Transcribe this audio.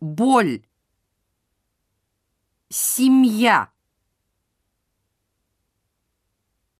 боль, семья.